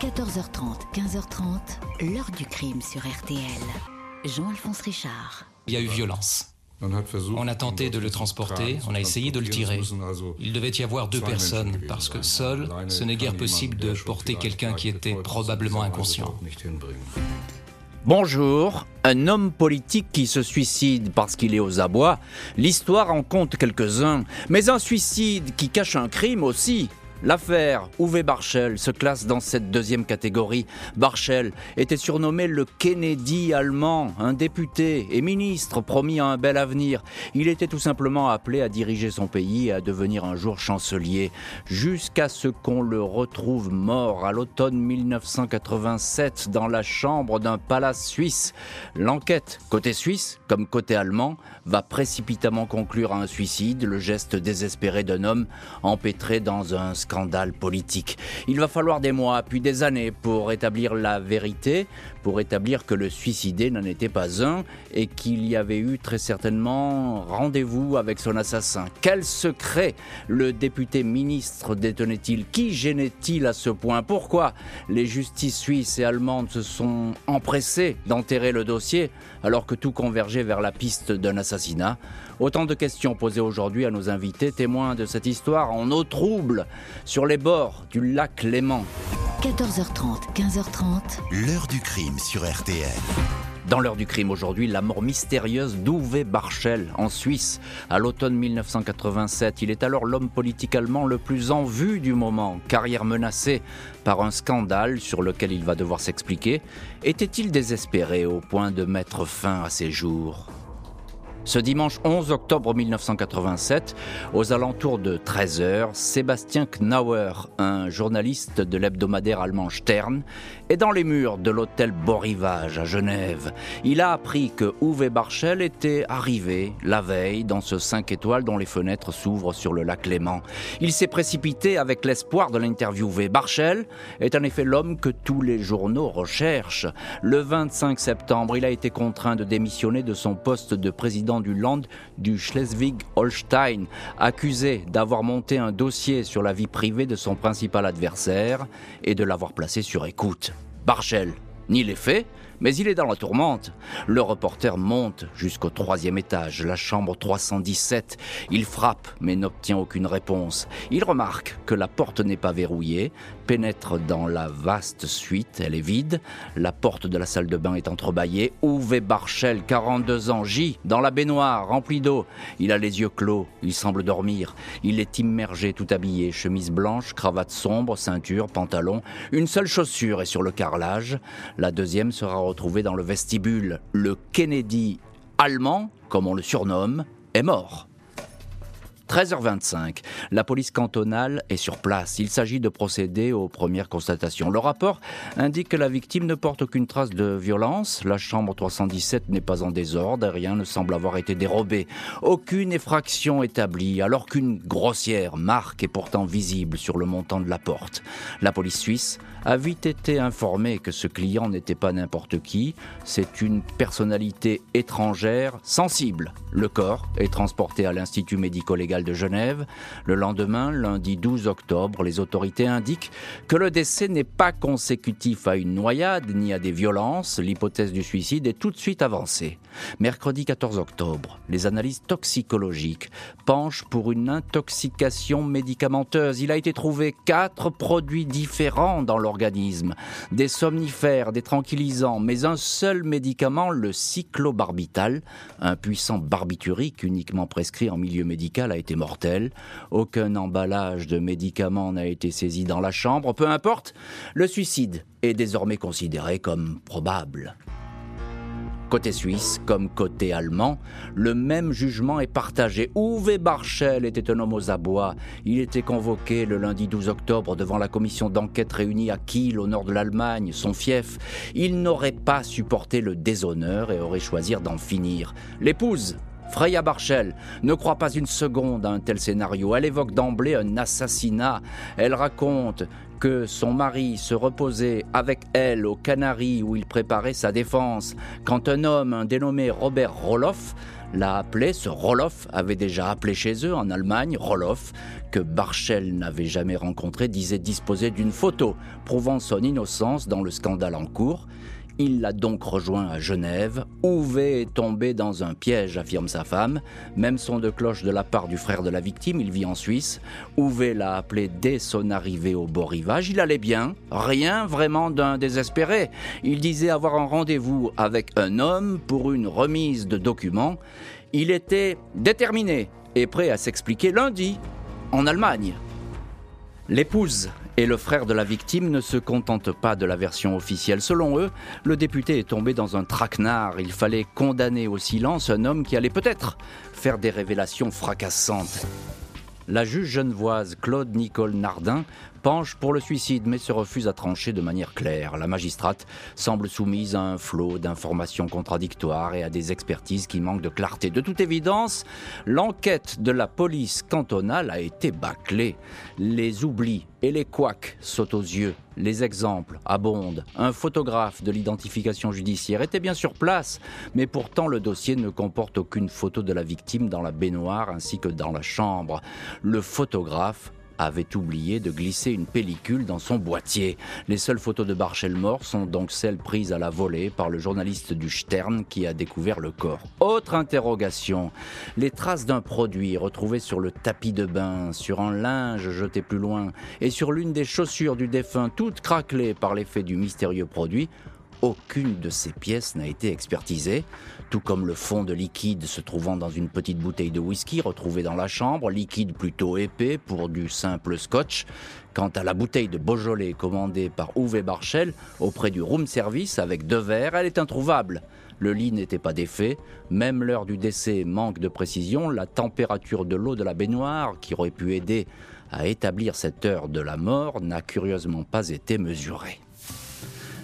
14h30, 15h30, l'heure du crime sur RTL. Jean-Alphonse Richard. Il y a eu violence. On a tenté de le transporter, on a essayé de le tirer. Il devait y avoir deux personnes, parce que seul, ce n'est guère possible de porter quelqu'un qui était probablement inconscient. Bonjour, un homme politique qui se suicide parce qu'il est aux abois, l'histoire en compte quelques-uns, mais un suicide qui cache un crime aussi. L'affaire Uwe Barschel se classe dans cette deuxième catégorie. Barschel était surnommé le Kennedy allemand, un député et ministre promis à un bel avenir. Il était tout simplement appelé à diriger son pays et à devenir un jour chancelier, jusqu'à ce qu'on le retrouve mort à l'automne 1987 dans la chambre d'un palace suisse. L'enquête, côté suisse comme côté allemand, va précipitamment conclure à un suicide, le geste désespéré d'un homme empêtré dans un scandale politique. Il va falloir des mois, puis des années pour établir la vérité, pour établir que le suicidé n'en était pas un et qu'il y avait eu très certainement rendez-vous avec son assassin. Quel secret le député ministre détenait-il? Qui gênait-il à ce point? Pourquoi les justices suisses et allemandes se sont empressées d'enterrer le dossier alors que tout convergeait vers la piste d'un assassinat? Autant de questions posées aujourd'hui à nos invités, témoins de cette histoire en eau trouble, sur les bords du lac Léman. 14h30, 15h30. L'heure du crime sur RTL. Dans l'heure du crime aujourd'hui, la mort mystérieuse d'Uwe Barschel en Suisse à l'automne 1987. Il est alors l'homme politique allemand le plus en vue du moment, carrière menacée par un scandale sur lequel il va devoir s'expliquer. Était-il désespéré au point de mettre fin à ses jours? Ce dimanche 11 octobre 1987, aux alentours de 13h, Sébastien Knauer, un journaliste de l'hebdomadaire allemand Stern, est dans les murs de l'hôtel Borivage à Genève. Il a appris que Uwe Barschel était arrivé la veille dans ce 5 étoiles dont les fenêtres s'ouvrent sur le lac Léman. Il s'est précipité avec l'espoir de l'interviewer. Barschel est en effet l'homme que tous les journaux recherchent. Le 25 septembre, il a été contraint de démissionner de son poste de président du Land du Schleswig-Holstein, accusé d'avoir monté un dossier sur la vie privée de son principal adversaire et de l'avoir placé sur écoute. Barchel ni les faits, mais il est dans la tourmente. Le reporter monte jusqu'au troisième étage, la chambre 317. Il frappe, mais n'obtient aucune réponse. Il remarque que la porte n'est pas verrouillée, pénètre dans la vaste suite, elle est vide. La porte de la salle de bain est entrebâillée. Uwe Barchel, 42 ans, gît dans la baignoire, remplie d'eau. Il a les yeux clos, il semble dormir. Il est immergé, tout habillé, chemise blanche, cravate sombre, ceinture, pantalon. Une seule chaussure est sur le carrelage. La deuxième sera retrouvé dans le vestibule. Le Kennedy allemand, comme on le surnomme, est mort. 13h25, la police cantonale est sur place. Il s'agit de procéder aux premières constatations. Le rapport indique que la victime ne porte aucune trace de violence. La chambre 317 n'est pas en désordre. Rien ne semble avoir été dérobé. Aucune effraction établie, alors qu'une grossière marque est pourtant visible sur le montant de la porte. La police suisse a vite été informée que ce client n'était pas n'importe qui. C'est une personnalité étrangère sensible. Le corps est transporté à l'Institut médico-légal de Genève. Le lendemain, lundi 12 octobre, les autorités indiquent que le décès n'est pas consécutif à une noyade ni à des violences. L'hypothèse du suicide est tout de suite avancée. Mercredi 14 octobre, les analyses toxicologiques penchent pour une intoxication médicamenteuse. Il a été trouvé quatre produits différents dans l'organisme. Des somnifères, des tranquillisants, mais un seul médicament, le cyclobarbital, un puissant barbiturique uniquement prescrit en milieu médical, a été mortel. Aucun emballage de médicaments n'a été saisi dans la chambre. Peu importe, le suicide est désormais considéré comme probable. Côté suisse comme côté allemand, le même jugement est partagé. Uwe Barschel était un homme aux abois. Il était convoqué le lundi 12 octobre devant la commission d'enquête réunie à Kiel, au nord de l'Allemagne, son fief. Il n'aurait pas supporté le déshonneur et aurait choisi d'en finir. L'épouse Freya Barchel ne croit pas une seconde à un tel scénario. Elle évoque d'emblée un assassinat. Elle raconte que son mari se reposait avec elle aux Canaries où il préparait sa défense, quand un homme, un dénommé Robert Roloff, l'a appelé, ce Roloff avait déjà appelé chez eux en Allemagne, Roloff, que Barchel n'avait jamais rencontré, disait disposer d'une photo prouvant son innocence dans le scandale en cours. Il l'a donc rejoint à Genève. Ouvé est tombé dans un piège, affirme sa femme. Même son de cloche de la part du frère de la victime, il vit en Suisse. Ouvé l'a appelé dès son arrivée au beau rivage. Il allait bien, rien vraiment d'un désespéré. Il disait avoir un rendez-vous avec un homme pour une remise de documents. Il était déterminé et prêt à s'expliquer lundi en Allemagne. L'épouse et le frère de la victime ne se contentent pas de la version officielle. Selon eux, le député est tombé dans un traquenard. Il fallait condamner au silence un homme qui allait peut-être faire des révélations fracassantes. La juge genevoise Claude Nicole Nardin penche pour le suicide mais se refuse à trancher de manière claire. La magistrate semble soumise à un flot d'informations contradictoires et à des expertises qui manquent de clarté. De toute évidence, l'enquête de la police cantonale a été bâclée. Les oublis et les couacs sautent aux yeux. Les exemples abondent. Un photographe de l'identification judiciaire était bien sur place, mais pourtant le dossier ne comporte aucune photo de la victime dans la baignoire ainsi que dans la chambre. Le photographe avait oublié de glisser une pellicule dans son boîtier. Les seules photos de Barchel mort sont donc celles prises à la volée par le journaliste du Stern qui a découvert le corps. Autre interrogation, les traces d'un produit retrouvé sur le tapis de bain, sur un linge jeté plus loin et sur l'une des chaussures du défunt, toutes craquelées par l'effet du mystérieux produit, aucune de ces pièces n'a été expertisée, tout comme le fond de liquide se trouvant dans une petite bouteille de whisky retrouvée dans la chambre, liquide plutôt épais pour du simple scotch. Quant à la bouteille de Beaujolais commandée par Uwe Barchel auprès du room service avec deux verres, elle est introuvable. Le lit n'était pas défait, même l'heure du décès manque de précision, la température de l'eau de la baignoire, qui aurait pu aider à établir cette heure de la mort, n'a curieusement pas été mesurée.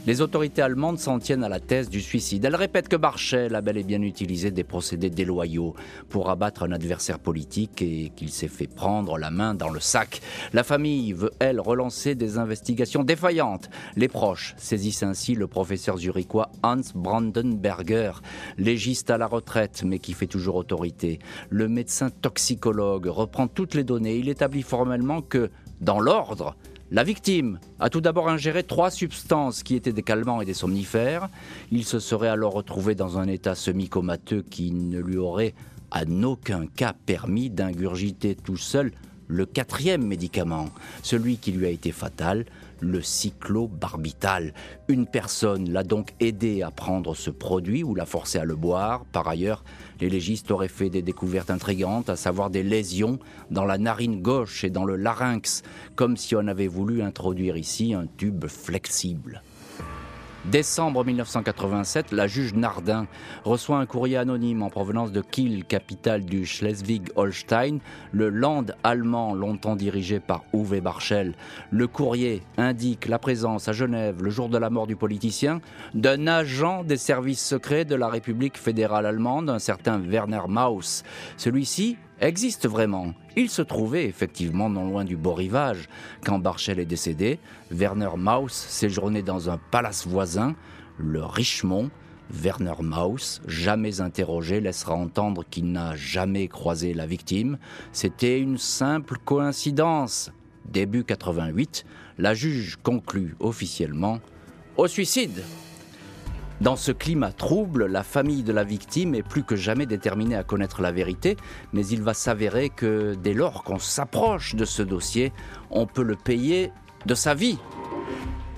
Les autorités allemandes s'en tiennent à la thèse du suicide. Elles répètent que Barchel a bel et bien utilisé des procédés déloyaux pour abattre un adversaire politique et qu'il s'est fait prendre la main dans le sac. La famille veut, elle, relancer des investigations défaillantes. Les proches saisissent ainsi le professeur zurichois Hans Brandenberger, légiste à la retraite mais qui fait toujours autorité. Le médecin toxicologue reprend toutes les données. Il établit formellement que, dans l'ordre, la victime a tout d'abord ingéré trois substances qui étaient des calmants et des somnifères. Il se serait alors retrouvé dans un état semi-comateux qui ne lui aurait en aucun cas permis d'ingurgiter tout seul le quatrième médicament, celui qui lui a été fatal, le cyclobarbital. Une personne l'a donc aidé à prendre ce produit ou l'a forcé à le boire. Par ailleurs, les légistes auraient fait des découvertes intrigantes, à savoir des lésions dans la narine gauche et dans le larynx, comme si on avait voulu introduire ici un tube flexible. Décembre 1987, la juge Nardin reçoit un courrier anonyme en provenance de Kiel, capitale du Schleswig-Holstein, le land allemand longtemps dirigé par Uwe Barschel. Le courrier indique la présence à Genève, le jour de la mort du politicien, d'un agent des services secrets de la République fédérale allemande, un certain Werner Maus. Celui-ci existe vraiment. Il se trouvait effectivement non loin du beau rivage. Quand Barchel est décédé, Werner Maus séjournait dans un palace voisin, le Richemont. Werner Maus, jamais interrogé, laissera entendre qu'il n'a jamais croisé la victime. C'était une simple coïncidence. Début 88, la juge conclut officiellement au suicide. Dans ce climat trouble, la famille de la victime est plus que jamais déterminée à connaître la vérité, mais il va s'avérer que dès lors qu'on s'approche de ce dossier, on peut le payer de sa vie.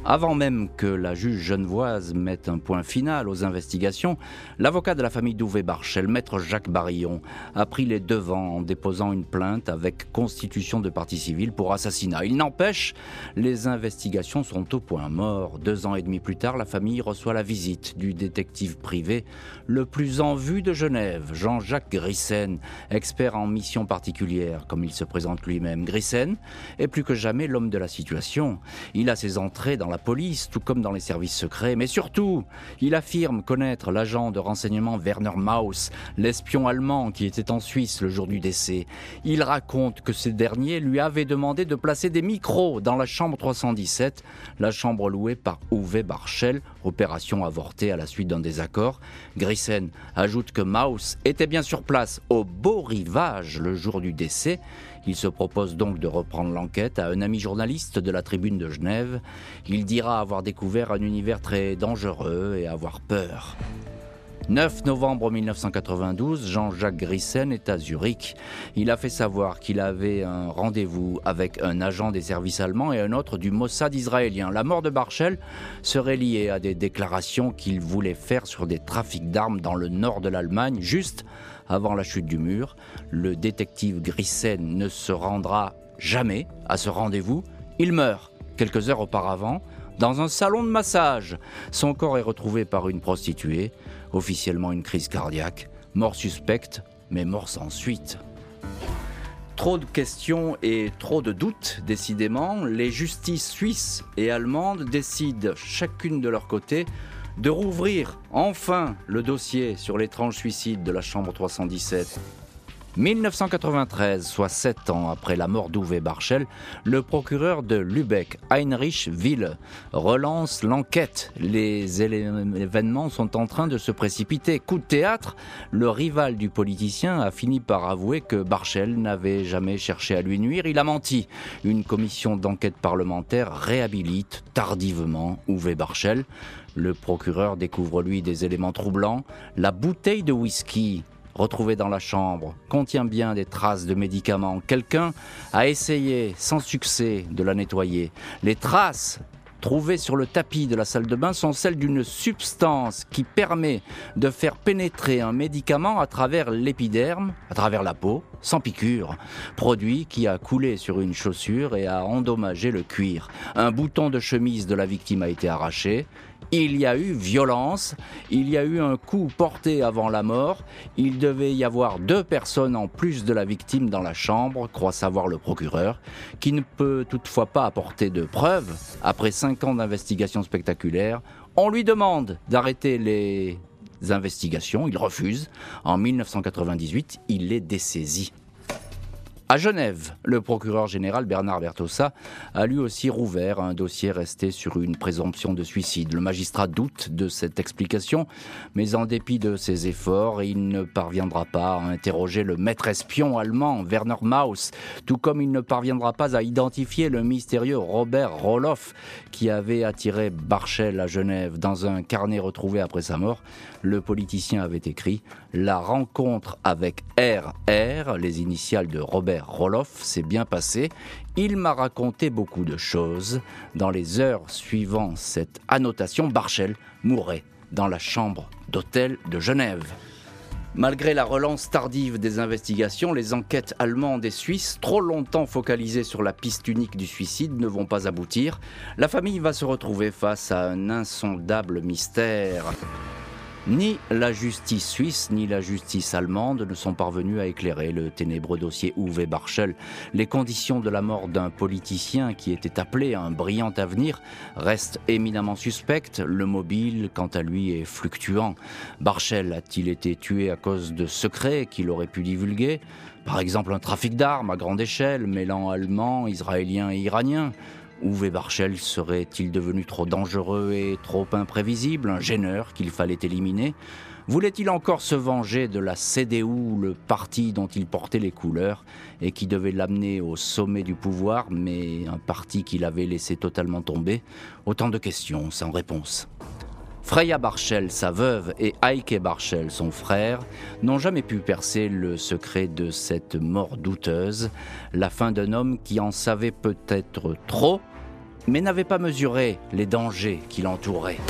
Avant même que la juge genevoise mette un point final aux investigations, l'avocat de la famille Douvé Barchel, maître Jacques Barillon, a pris les devants en déposant une plainte avec constitution de partie civile pour assassinat. Il n'empêche, les investigations sont au point mort. Deux ans et demi plus tard, la famille reçoit la visite du détective privé le plus en vue de Genève, Jean-Jacques Grissen, expert en mission particulière, comme il se présente lui-même. Grissen est plus que jamais l'homme de la situation. Il a ses entrées dans la la police, tout comme dans les services secrets, mais surtout, il affirme connaître l'agent de renseignement Werner Maus, l'espion allemand qui était en Suisse le jour du décès. Il raconte que ce dernier lui avait demandé de placer des micros dans la chambre 317, la chambre louée par Uwe Barschel, opération avortée à la suite d'un désaccord. Grissen ajoute que Maus était bien sur place au beau rivage le jour du décès. Il se propose donc de reprendre l'enquête à un ami journaliste de la tribune de Genève. Il dira avoir découvert un univers très dangereux et avoir peur. 9 novembre 1992, Jean-Jacques Grissen est à Zurich. Il a fait savoir qu'il avait un rendez-vous avec un agent des services allemands et un autre du Mossad israélien. La mort de Barchel serait liée à des déclarations qu'il voulait faire sur des trafics d'armes dans le nord de l'Allemagne, juste avant la chute du mur. Le détective Grissen ne se rendra jamais à ce rendez-vous. Il meurt quelques heures auparavant dans un salon de massage. Son corps est retrouvé par une prostituée officiellement une crise cardiaque, mort suspecte, mais mort sans suite. Trop de questions et trop de doutes, décidément. Les justices suisses et allemandes décident, chacune de leur côté, de rouvrir enfin le dossier sur l'étrange suicide de la Chambre 317. 1993, soit sept ans après la mort d'Uwe Barschel, le procureur de Lübeck, Heinrich Wille, relance l'enquête. Les événements sont en train de se précipiter. Coup de théâtre, le rival du politicien a fini par avouer que Barschel n'avait jamais cherché à lui nuire. Il a menti. Une commission d'enquête parlementaire réhabilite tardivement Uwe Barschel. Le procureur découvre lui des éléments troublants. La bouteille de whisky retrouvé dans la chambre contient bien des traces de médicaments. Quelqu'un a essayé sans succès de la nettoyer. Les traces trouvées sur le tapis de la salle de bain sont celles d'une substance qui permet de faire pénétrer un médicament à travers l'épiderme, à travers la peau, sans piqûre. Produit qui a coulé sur une chaussure et a endommagé le cuir. Un bouton de chemise de la victime a été arraché il y a eu violence, il y a eu un coup porté avant la mort, il devait y avoir deux personnes en plus de la victime dans la chambre, croit savoir le procureur, qui ne peut toutefois pas apporter de preuves. Après cinq ans d'investigation spectaculaire, on lui demande d'arrêter les investigations, il refuse. En 1998, il est dessaisi. À Genève, le procureur général Bernard Bertossa a lui aussi rouvert un dossier resté sur une présomption de suicide. Le magistrat doute de cette explication, mais en dépit de ses efforts, il ne parviendra pas à interroger le maître espion allemand Werner Maus, tout comme il ne parviendra pas à identifier le mystérieux Robert Roloff qui avait attiré Barchel à Genève. Dans un carnet retrouvé après sa mort, le politicien avait écrit La rencontre avec RR, les initiales de Robert Roloff s'est bien passé. Il m'a raconté beaucoup de choses. Dans les heures suivant cette annotation, Barchel mourrait dans la chambre d'hôtel de Genève. Malgré la relance tardive des investigations, les enquêtes allemandes et suisses, trop longtemps focalisées sur la piste unique du suicide, ne vont pas aboutir. La famille va se retrouver face à un insondable mystère. Ni la justice suisse ni la justice allemande ne sont parvenus à éclairer le ténébreux dossier Uwe Barschel. Les conditions de la mort d'un politicien qui était appelé à un brillant avenir restent éminemment suspectes. Le mobile, quant à lui, est fluctuant. Barschel a-t-il été tué à cause de secrets qu'il aurait pu divulguer? Par exemple, un trafic d'armes à grande échelle mêlant Allemands, Israéliens et Iraniens Uwe Barchel serait-il devenu trop dangereux et trop imprévisible, un gêneur qu'il fallait éliminer? Voulait-il encore se venger de la CDU, le parti dont il portait les couleurs et qui devait l'amener au sommet du pouvoir, mais un parti qu'il avait laissé totalement tomber? Autant de questions sans réponse. Freya Barchel, sa veuve, et Heike Barchel, son frère, n'ont jamais pu percer le secret de cette mort douteuse, la fin d'un homme qui en savait peut-être trop, mais n'avait pas mesuré les dangers qui l'entouraient.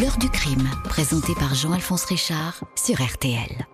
L'heure du crime, présenté par Jean-Alphonse Richard sur RTL.